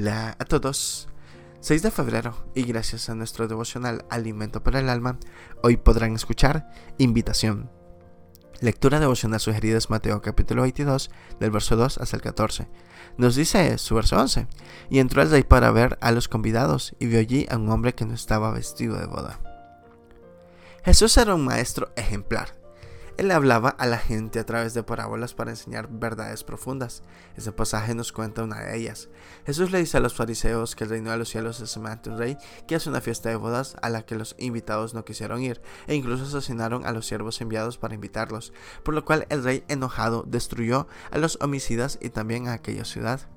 Hola a todos. 6 de febrero y gracias a nuestro devocional Alimento para el Alma, hoy podrán escuchar Invitación. Lectura devocional sugerida es Mateo capítulo 22 del verso 2 hasta el 14. Nos dice su verso 11. Y entró el rey para ver a los convidados y vio allí a un hombre que no estaba vestido de boda. Jesús era un maestro ejemplar él hablaba a la gente a través de parábolas para enseñar verdades profundas. Este pasaje nos cuenta una de ellas. Jesús le dice a los fariseos que el reino de los cielos es semejante a rey que hace una fiesta de bodas a la que los invitados no quisieron ir, e incluso asesinaron a los siervos enviados para invitarlos, por lo cual el rey enojado destruyó a los homicidas y también a aquella ciudad.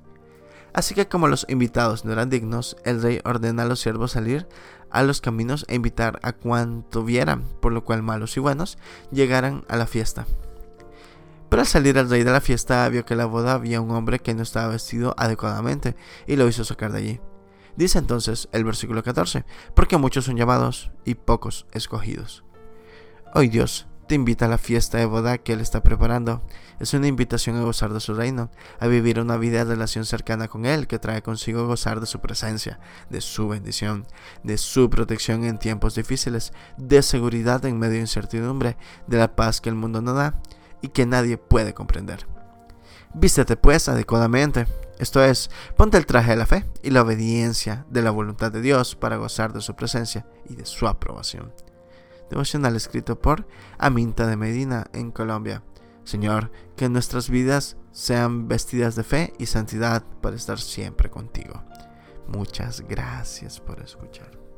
Así que como los invitados no eran dignos, el rey ordena a los siervos salir a los caminos e invitar a cuanto vieran, por lo cual malos y buenos llegaran a la fiesta. Pero al salir el rey de la fiesta vio que en la boda había un hombre que no estaba vestido adecuadamente y lo hizo sacar de allí. Dice entonces el versículo 14, porque muchos son llamados y pocos escogidos. Hoy Dios te invita a la fiesta de boda que Él está preparando. Es una invitación a gozar de su reino, a vivir una vida de relación cercana con Él que trae consigo gozar de su presencia, de su bendición, de su protección en tiempos difíciles, de seguridad en medio de incertidumbre, de la paz que el mundo no da y que nadie puede comprender. Vístete pues adecuadamente, esto es, ponte el traje de la fe y la obediencia de la voluntad de Dios para gozar de su presencia y de su aprobación devocional escrito por Aminta de Medina en Colombia. Señor, que nuestras vidas sean vestidas de fe y santidad para estar siempre contigo. Muchas gracias por escuchar.